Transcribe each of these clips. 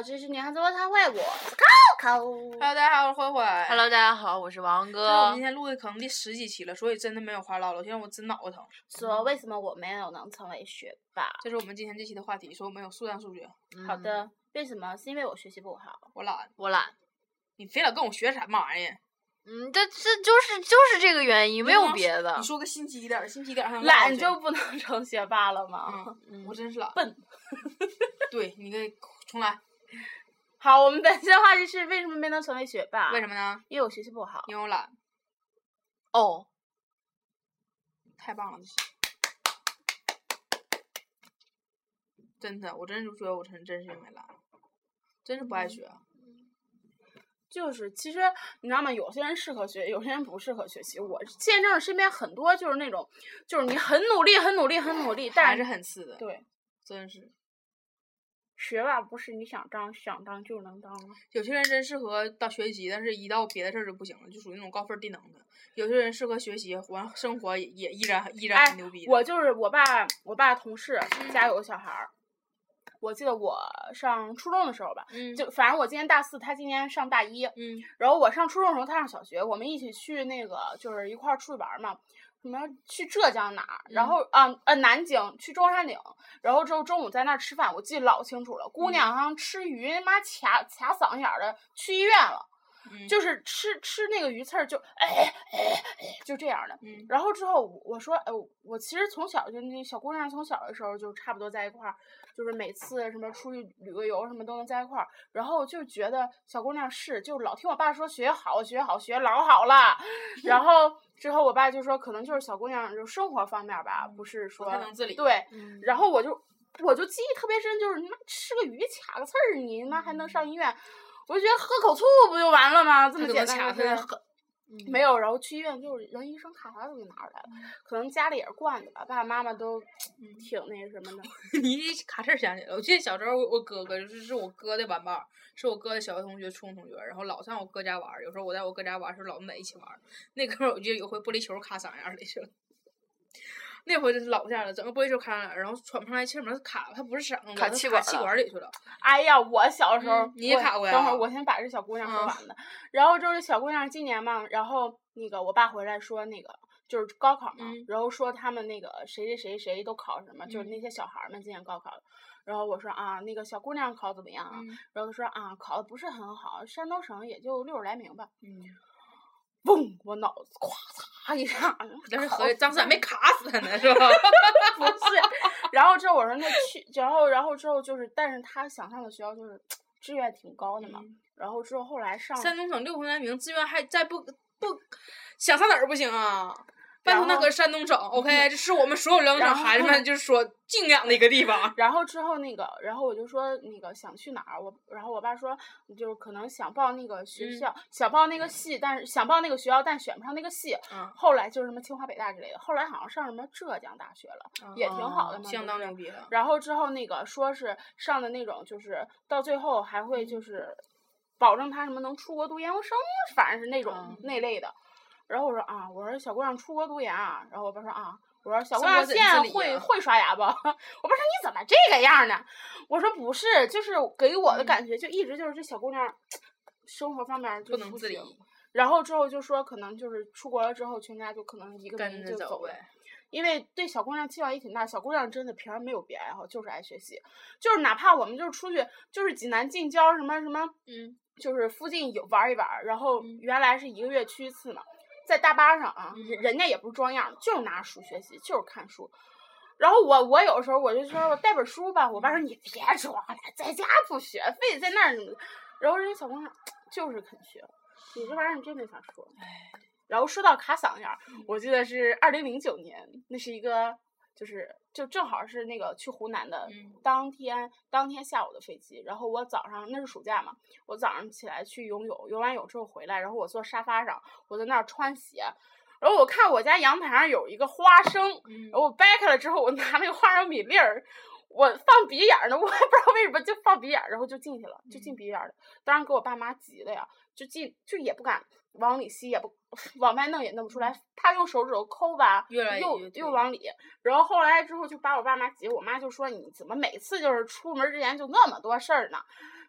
女汉子卧谈会，我是 Coco。Hello，大家好，我是慧慧。Hello，大家好，我是王哥我今。天录的可能第十几期了，所以真的没有话唠了。现在我真脑袋疼。说为什么我没有能成为学霸？这是我们今天这期的话题，说我们有数量数学，嗯，好的，为什么？是因为我学习不好。我懒。我懒。你非老跟我学什么玩意儿？嗯，这这就是就是这个原因，没有别的你。说个心机点儿，心机点懒就不能成学霸了吗？嗯，嗯我真是懒。笨。对你给重来，好，我们本期的话题是为什么没能成为学霸？为什么呢？因为我学习不好。因为我懒。哦，太棒了，这是。真的，我真是觉得我真真是因为懒，真是不爱学。就是，其实你知道吗？有些人适合学，有些人不适合学习。我见证了身边很多就是那种，就是你很努力、很努力、很努力，但还是很次的，对真是。学霸不是你想当想当就能当的。有些人真适合当学习，但是一到别的事儿就不行了，就属于那种高分低能的。有些人适合学习，完生活也也依然依然哎很牛逼的。我就是我爸，我爸同事家有个小孩儿。我记得我上初中的时候吧，嗯就反正我今年大四，他今年上大一。嗯然后我上初中的时候，他上小学，我们一起去那个就是一块儿出去玩儿嘛，什么去浙江哪儿，然嗯后啊呃南京去中山陵，然后之后中午在那儿吃饭，我记得老清楚了。姑嗯娘好像吃鱼，妈卡卡嗓子眼儿的，去医院了，嗯就是吃吃那个鱼刺儿就哎哎哎就这样的。嗯然后之后我说，哎，我其实从小就那小姑娘从小的时候就差不多在一块儿，就是每次什么出去旅个游什么都能在一块儿。然后就觉得小姑娘是，就老听我爸说学好学好学老好了。然后之后我爸就说，可能就是小姑娘就生活方面吧，不是说太能自理对。嗯然后我就我就记忆特别深，就是你妈吃个鱼卡个刺儿，你妈还能上医院？我就觉得喝口醋不就完了吗？这么简单的没有，然后去医院就是人医生看啥都给拿出来了，嗯可能家里也是惯的吧，爸爸妈妈都挺那什么的。你一卡这儿想起来了，我记得小时候我我哥哥就是是我哥的玩伴儿，是我哥的小学同学、初中同学，然后老上我哥家玩儿。有时候我在我哥家玩儿的时候，老跟他一起玩儿。那哥们儿我记得有回玻璃球卡嗓眼儿里去了。那回真是老吓人了，整个玻璃球卡嗓眼儿，然后喘不上来气儿嘛，它卡它不是嗓子，卡气气管里去了。哎呀，我小时候、嗯你也卡过呀等会儿我先把这小姑娘说嗯完的。然后就是小姑娘今年嘛，然后那个我爸回来说那个就是高考嘛，嗯然后说他们那个谁谁谁谁都考什么，就是嗯那些小孩儿们今年高考。然后我说啊，那个小姑娘考怎么样啊？嗯然后她说啊，考的不是很好，山东省也就六十来名吧。嗯，嗡，我脑子咵嚓一下，但是考合计当时还没卡死他呢，是吧？不是，然后之后我说那去，然后然后之后就是，但是他想上的学校就是志愿挺高的嘛，嗯然后之后后来上，山东省六分来名，志愿还再不不想上哪儿不行啊？拜托，那然后可是山东省，OK，这是我们所有辽宁省孩子们就是说敬仰的一个地方。然后之后那个，然后我就说那个想去哪儿，我然后我爸说就是可能想报那个学嗯校，想报那个系，但是想报那个学校，但选不上那个系，嗯，后来就是什么清华北大之类的，后来好像上什么浙江大学了，也挺好的嘛，哦相当牛逼了。然后之后那个说是上的那种，就是到最后还会嗯就是保证他什么能出国读研究生，反正是那种、嗯那类的。然后我说啊，我说小姑娘出国读研啊，然后我爸说啊，我说小姑娘现在会、啊会刷牙不？我爸说你怎么这个样呢？我说不是，就是给我的嗯感觉就一直就是这小姑娘生活方面就不能自理然后之后就说可能就是出国了之后，全家就可能一个人就走呗。因为对小姑娘期望也挺大，小姑娘真的平时没有别爱好，就是爱学习，就是哪怕我们就是出去，就是济南近郊什么什么，嗯，就是附近有玩一玩，然后嗯原来是一个月去一次嘛，在大巴上啊，嗯人人家也不是装样，就是拿书学习，就是看书。然后我我有时候我就说我带本书吧，我爸说你别装了，在家不学，非得在那儿。然后人家小姑娘 就是肯学，你这玩意儿你真没法说。然后说到卡嗓眼儿，我记得是二零零九年，那是一个就是就正好是那个去湖南的嗯当天当天下午的飞机，然后我早上那是暑假嘛，我早上起来去游泳，游完泳之后回来，然后我坐沙发上，我在那儿穿鞋。然后我看我家阳台上有一个花生，嗯然后我掰开了之后，我拿那个花生米粒儿，我放鼻眼儿呢，我也不知道为什么就放鼻眼儿，然后就进去了，就进鼻眼儿了。当然给我爸妈急的呀，就进就也不敢往里吸，也不 往外弄也弄不出来，怕用手指头抠吧，越来又又往里。然后后来之后就把我爸妈急，我妈就说你怎么每次就是出门之前就那么多事儿呢？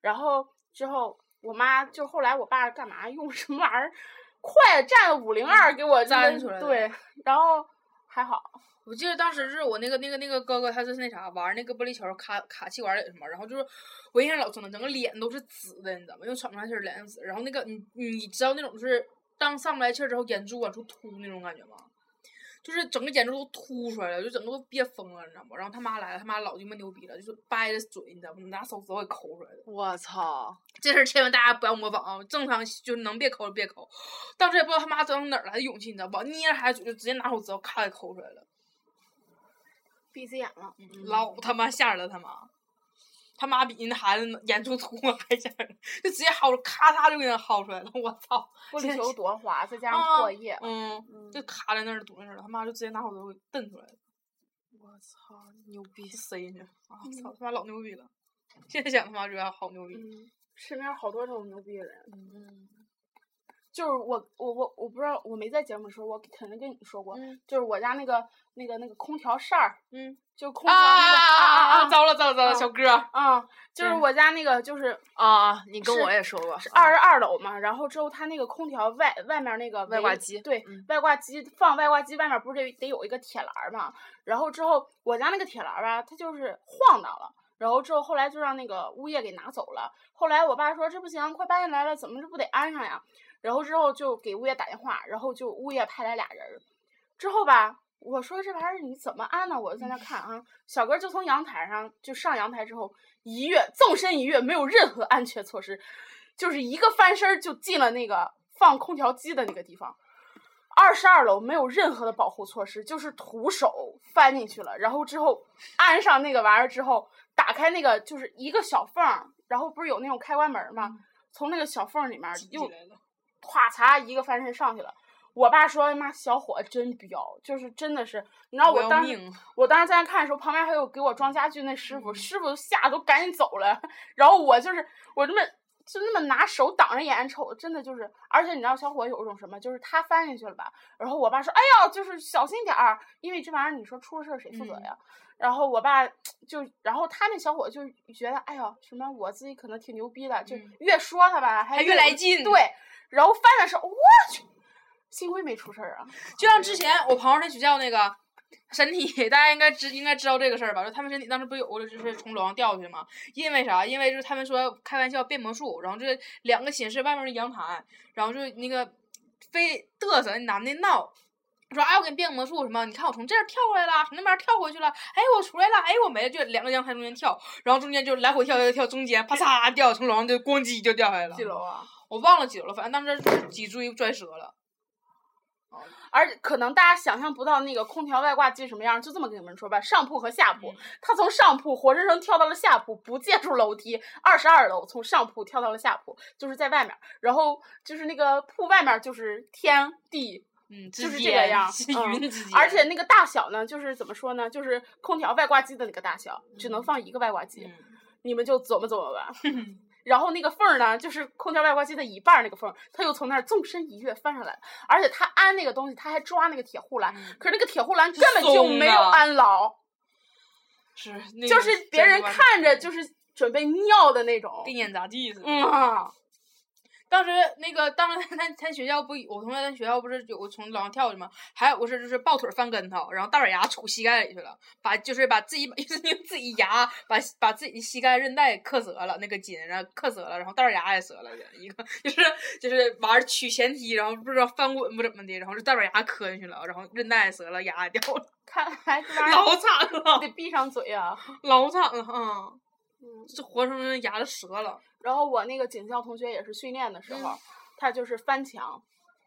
然后之后我妈就后来我爸干嘛用什么玩意儿，快站五零二给我粘出来的对，然后还好，我记得当时是我那个那个那个哥哥，他是那啥玩那个玻璃球卡卡气管里什么，然后就是我印象老深了，整个脸都是紫的，你知道吗？因为喘不上气儿，脸紫。然后那个你你知道那种就是当上不来气儿之后，眼珠往出凸那种感觉吗？就是整个眼珠都凸出来了，就整个都憋疯了，你知道吗？然后他妈来了，他妈老鸡巴牛逼了，就是掰着嘴，你知道吗？拿手指头给抠出来的。我操！这事儿千万大家不要模仿啊！正常就是能别抠就别抠。当时也不知道他妈从哪儿来的勇气，你知道吧？捏着孩子嘴就直接拿手指头咔给抠出来了。闭着眼了。老他妈吓人了，他妈，他妈比那孩子眼珠凸还吓人，就直接薅，咔嚓就给他薅出来了，我操！玻璃球多滑，再加上啊唾液，嗯，就卡在那儿堵在那儿了，他妈就直接拿手指头给蹬出来了，我操，牛逼！塞进去，啊操他妈老牛逼了！现在想他妈觉得好牛逼，嗯，身边好多这种牛逼的人。嗯就是我我我我不知道，我没在节目说，我肯定跟你说过，嗯就是我家那个那个那个空调扇儿，嗯，就空调那个啊啊啊糟了糟了糟了，啊小哥，啊，就是我家那个就是啊，你跟我也说过，是二十二楼嘛，然后之后他那个空调外外面那个外挂机对，嗯外挂机放外挂机外面不是得得有一个铁栏儿嘛，然后之后我家那个铁栏儿吧，它就是晃荡了。然后之后，后来就让那个物业给拿走了。后来我爸说这不行，快搬进来了，怎么这不得安上呀？然后之后就给物业打电话，然后就物业派来俩人儿。之后吧，我说这玩意儿你怎么安呢？我就在那看啊，小哥就从阳台上就上阳台之后一跃，纵身一跃，没有任何安全措施，就是一个翻身就进了那个放空调机的那个地方。二十二楼没有任何的保护措施，就是徒手翻进去了，然后之后安上那个玩意儿之后，打开那个就是一个小缝儿，然后不是有那种开关门儿吗？从那个小缝里面又咵嚓一个翻身上去了。我爸说：“妈，小伙真彪，就是真的是，你知道我当我当时在那看的时候，旁边还有给我装家具那师傅，师傅都吓得都赶紧走了。然后我就是我这么就那么拿手挡着眼瞅，真的就是，而且你知道小伙有一种什么，就是他翻进去了吧，然后我爸说：“哎呀，就是小心点儿，因为这玩意儿你说出了事儿谁负责呀？”然后我爸就，然后他那小伙就觉得，哎呀，什么我自己可能挺牛逼的，就嗯越说他吧，还还越来劲对，然后翻的时候，我去，幸亏没出事儿啊。就像之前我朋友那学校那个身体，大家应该知应该知道这个事儿吧？就他们身体当时不有过就是从楼上掉下去吗？因为啥？因为就是他们说开玩笑变魔术，然后这两个寝室外面的阳台，然后就那个非嘚瑟那男的闹。说哎，我给你变个魔术什么？你看我从这儿跳过来了，从那边跳回去了，哎，我出来了，哎，我没了，就两个阳台中间跳，然后中间就来回跳跳跳，中间啪嚓掉，从楼上就咣叽就掉下来了。几楼啊？我忘了几楼了，反正当时是脊椎拽折了。而可能大家想象不到那个空调外挂机什么样，就这么跟你们说吧，上铺和下铺，他从上铺活生生跳到了下铺，不借助楼梯，二十二楼从上铺跳到了下铺，就是在外面，然后就是那个铺外面就是天地。嗯，就是这个样而且那个大小呢，就是怎么说呢，就是空调外挂机的那个大小，只能放一个外挂机，嗯你们就琢磨琢磨吧。然后那个缝儿呢，就是空调外挂机的一半儿那个缝儿，他又从那儿纵身一跃翻上来了，而且他安那个东西，他还抓那个铁护栏，嗯可是那个铁护栏根本就没有安牢，是那个就是别人看着就是准备尿的那种。跟演杂技似的。嗯啊，当时那个，当时他他学校不，我同学在学校不是有个从楼上跳下去吗？还有个是就是抱腿翻跟头，然后大板牙杵膝盖里去了，把就是把自己 就是用自己牙把把自己的膝盖韧带磕折了，那个筋然后磕折了，然后大板牙也折了，一个 就是就是玩儿取前踢，然后不知道翻滚不怎么的，然后这大板牙磕进去了，然后韧带也折了，牙也掉了，看来老惨了，得闭上嘴啊。老惨了啊！嗯，这活生生牙都折了。然后我那个警校同学也是训练的时候，嗯他就是翻墙，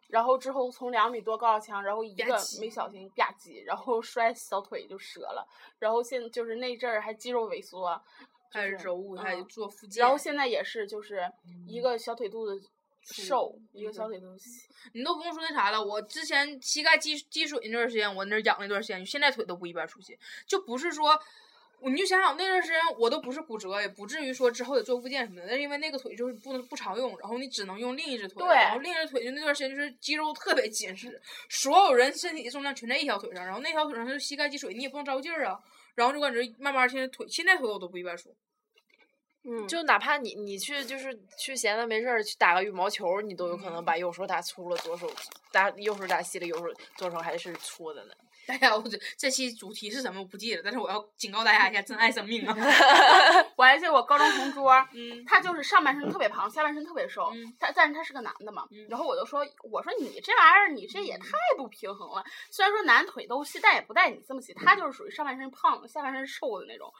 然后之后从两米多高的墙，然后一个没小心吧唧，然后摔小腿就折了，然后现就是那阵儿还肌肉萎缩，就还是是揉，还嗯做复健。然后现在也是就是一个小腿肚子瘦，一个小腿肚子细。你都不用说那啥了，我之前膝盖积积水那段时间，我那儿养那段时间，现在腿都不一般出血，就不是说，你就想想那段时间我都不是骨折，也不至于说之后得做复健什么的，但是因为那个腿就是不能不常用，然后你只能用另一只腿，然后另一只腿就那段时间就是肌肉特别紧实，所有人身体的重量全在一条腿上，然后那条腿上就是膝盖积水，你也不能着劲儿啊，然后就感觉慢慢现在腿现在腿我都不一般舒，嗯，就哪怕你你去就是去闲的没事儿去打个羽毛球，你都有可能把右手打粗了，左手打右手打细了，右手左手还是粗的呢。大家，我这这期主题是什么我不记得，但是我要警告大家一下，珍爱生命啊！我还记得我高中同桌，嗯他就是上半身特别胖，下半身特别瘦，嗯他但是他是个男的嘛，嗯然后我就说，我说你这玩意儿你这也太不平衡了。虽然说男腿都细，但也不带你这么细，他就是属于上半身胖，下半身瘦的那种。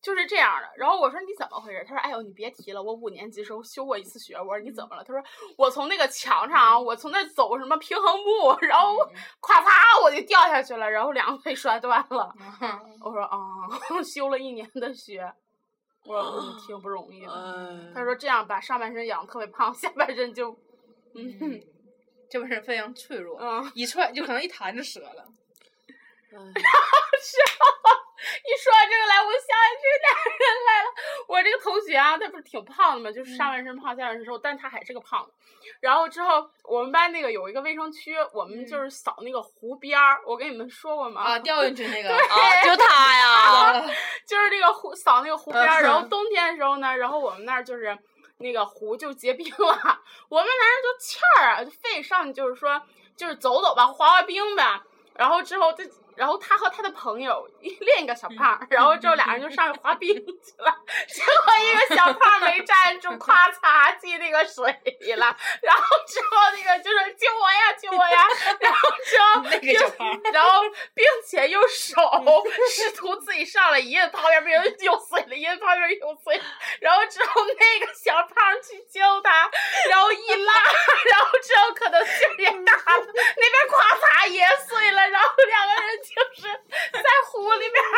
就是这样的，然后我说你怎么回事？他说：“哎呦，你别提了，我五年级时候休过一次学。”我说：“你怎么了？”他说：“我从那个墙上，我从那走什么平衡木，然后 咵嚓我就掉下去了，然后两个腿摔断了。”我说：“啊，休了一年的学。”我说：“嗯，挺不容易的。”嗯，他说这样把上半身养得特别胖，下半身就，嗯这本身非常脆弱，嗯，一踹就可能一弹就折了。嗯 一说到这个来，我想起这俩人来了。我这个同学啊，他不是挺胖的嘛，就是上半身胖，下半身瘦，但他还是个胖子。然后之后我们班那个有一个卫生区，我们就是扫那个湖边儿，我跟你们说过吗？啊，掉进去那个，啊，就他呀，就是那个湖扫那个湖边儿，嗯然后冬天的时候呢，然后我们那儿就是那个湖就结冰了，我们男生就欠儿啊，就非得上去，就是说就是走走吧，滑滑冰呗。然后之后就，然后他和他的朋友另一个小胖，然后之后俩人就上去滑冰去了，结果一个小胖没站住，咵嚓进那个水里了，然后之后那个就是救我呀救我呀，然后之后那个小胖然后并且用手试图自己上来一摁旁边边又碎了，一摁旁边又碎了，然后之后那个小胖去救他，然后一拉，然后之后可能劲儿也大了，那边咵嚓也碎了，然后两个人就是在湖里边儿，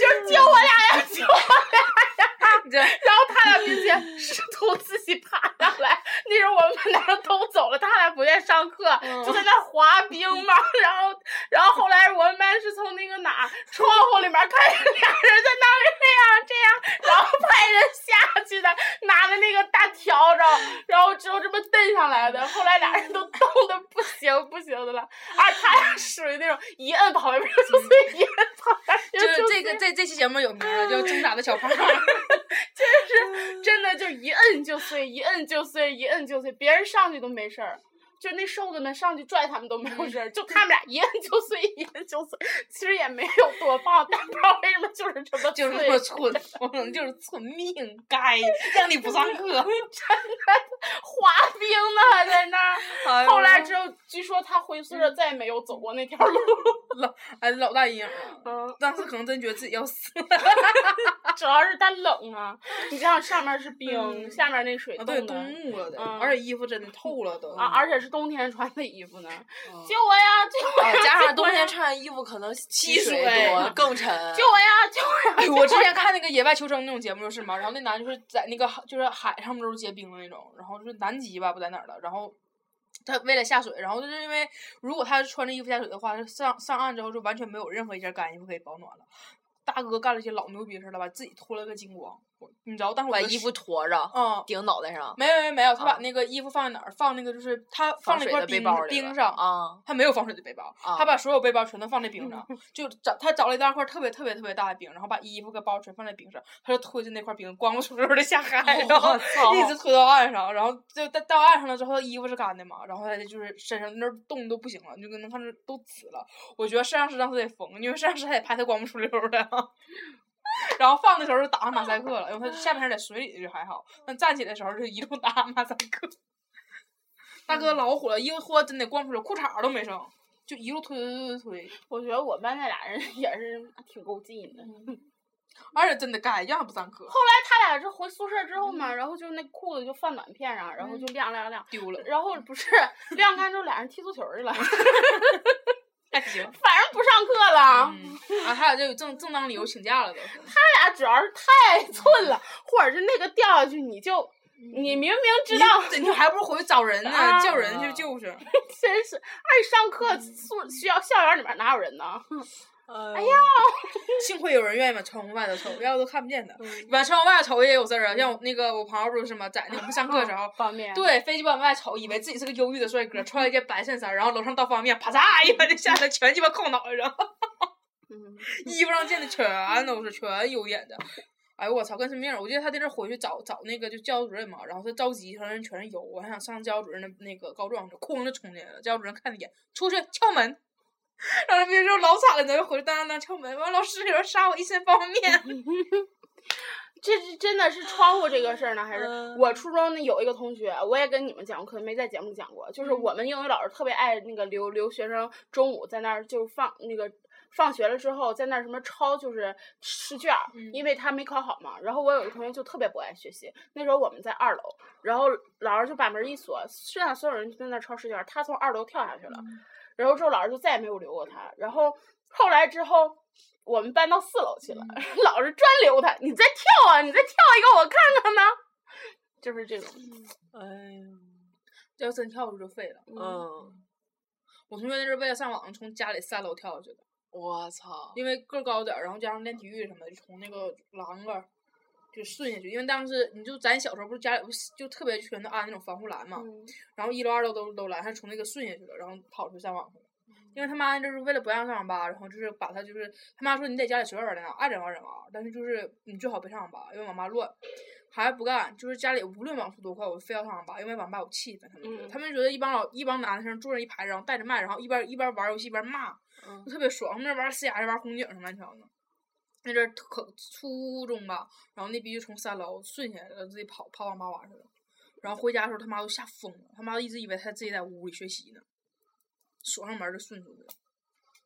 就是救我俩呀，救我俩呀，这然后他俩并且试图自己爬上来，那时候我们班男生都走了，他俩不愿意上课，就在那儿滑冰嘛。然后，然后后来我们班是从那个哪儿窗户里面看见俩人在那儿这样这样，然后派人下去的，拿着那个大笤帚，然后之后这么蹬上后来俩人都冻得不行不行的了，而他俩属于那种一摁旁边 就碎，一摁旁边就是这个这这期节目有名了，叫《挣扎的小胖儿》。就是真的就一摁就碎，一摁就碎，一摁就碎，别人上去都没事儿。就那瘦子们上去拽他们都没有事儿，就他们俩一摁就碎，一摁就碎。其实也没有多棒，但不知道为什么就是这么就是碎这么蠢，我可能就是蠢命，该让你不上课。真的滑冰呢，还在那儿。哎后来之后，据说他回宿舍再也没有走过那条路。哎，老大阴影了。嗯，当时可能真觉得自己要死。主要是它冷啊，你想想上面是冰，下面那水啊，对，冻木了的，嗯而且衣服真的透了都。啊，而且是冬天穿的衣服呢。嗯救我呀！救我啊呀！加上冬天穿衣服可能吸吸水水多 更沉。救我呀！救我呀！哎，我之前看那个野外求生那种节目就是嘛，然后那男就是在那个就是海上面都是结冰的那种，然后就是南极吧，不在哪儿了，然后。他为了下水，然后就是因为如果他穿着衣服下水的话，上上岸之后就完全没有任何一件干衣服可以保暖了。大哥干了一些老牛逼事儿了，把自己脱了个精光，我你知道？当时我把衣服脱着，嗯，顶脑袋上，没有没有没有，他把啊那个衣服放在哪儿？放那个就是他放了一块冰冰上，啊他没有防水的背包，啊他把所有背包全都放在冰上，就找他找了一大块特别特别特别大的冰，然后把衣服跟包全放在冰上，他就推着那块冰光不出溜的下海，然后一直推到岸上，然后就到到岸上了之后，衣服是干的嘛，然后他就是身上那儿冻都不行了，你就能看着都紫了。我觉得摄像师当时得疯，因为摄像师还得拍他光不出溜的。然后放的时候就打上马赛克了，因为他下半身在水里就还好，但站起来的时候就一路打马赛克。大哥老火了，衣服脱真的光出来，裤衩都没剩，就一路推推推推推，我觉得我班那俩人也是挺够劲的。而且真的干，一样不上课，后来他俩是回宿舍之后嘛，然后就那裤子就放暖片上，然后就晾晾晾，丢了，然后不是 晾干之后俩人踢足球去了，反还行。正不上课了。嗯，啊，还有就有正正当理由请假了都。他俩主要是太寸了，或者是那个掉下去你就。你明明知道，你你还不如回去找人呢，啊叫人去救去。真是，而且上课宿需要校园里面哪有人呢？哎呀，幸亏有人愿意往窗户外头瞅，要不都看不见的。往窗户外头瞅也有事儿啊，像我那个我朋友不是吗？在那我们上课的时候，方便。对，飞机往外瞅，以为自己是个忧郁的帅哥，穿了一件白衬衫，然后楼上倒方便面，啪嚓一下就下来，全鸡巴扣脑袋上，嗯，衣服上溅的全都是全油点的。哎呦我操，跟什么样儿？我记得他在这儿回去找找那个就教导主任嘛，然后他着急，他人全是油，我还想上教导主任的那个告状去，哐就冲进来了。教导主任看了一眼，出去敲门。然后那边就老惨了，咱就回去当当当敲门，完老师有人杀我一身方便面。这是真的是窗户这个事儿呢，还是嗯我初中那有一个同学，我也跟你们讲过，可能没在节目里讲过，就是我们英语老师特别爱那个留留学生中午在那儿就放那个放学了之后在那儿什么抄就是试卷因为他没考好嘛。然后我有一个同学就特别不爱学习，那时候我们在二楼，然后老师就把门一锁，剩下所有人就在那儿抄试卷儿，他从二楼跳下去了，然后之后老师就再也没有留过他。然后后来之后。我们搬到四楼去了，老师专留他，你再跳啊，你再跳一个我看看呢，就是这种。哎呀，要真跳出就废了。嗯，我同学那是为了上网从家里三楼跳下去的，我操，因为个儿高点儿，然后加上练体育什么的，就从那个栏杆儿就顺下去。因为当时你就咱小时候不是家里不是就特别全都安那种防护栏嘛，嗯然后一楼二楼都都拦，他从那个顺下去了，然后跑出去上网去了。因为他妈就是为了不让上网吧，然后就是把他就是他妈说你在家里随便玩电脑，爱整玩整玩，但是就是你最好别上网吧，因为网吧乱。孩子不干，就是家里无论网速多快，我非要上网吧，因为网吧有气氛。他们觉得，嗯他们觉得一帮老一帮男生坐着一排，然后带着麦，然后一边一边玩游戏一边骂，嗯就特别爽。他们那玩 CS 玩红警什么乱七八糟的。那阵儿可初中吧，然后那逼就从三楼顺下来了，自己跑跑网吧玩去了。然后回家的时候，他妈都吓疯了，他妈一直以为他自己在屋里学习呢，锁上门就顺出去了，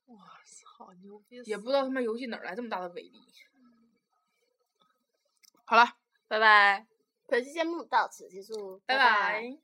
我操，牛逼！也不知道他妈游戏哪来这么大的威力。好了，拜拜。本期节目到此结束，拜拜拜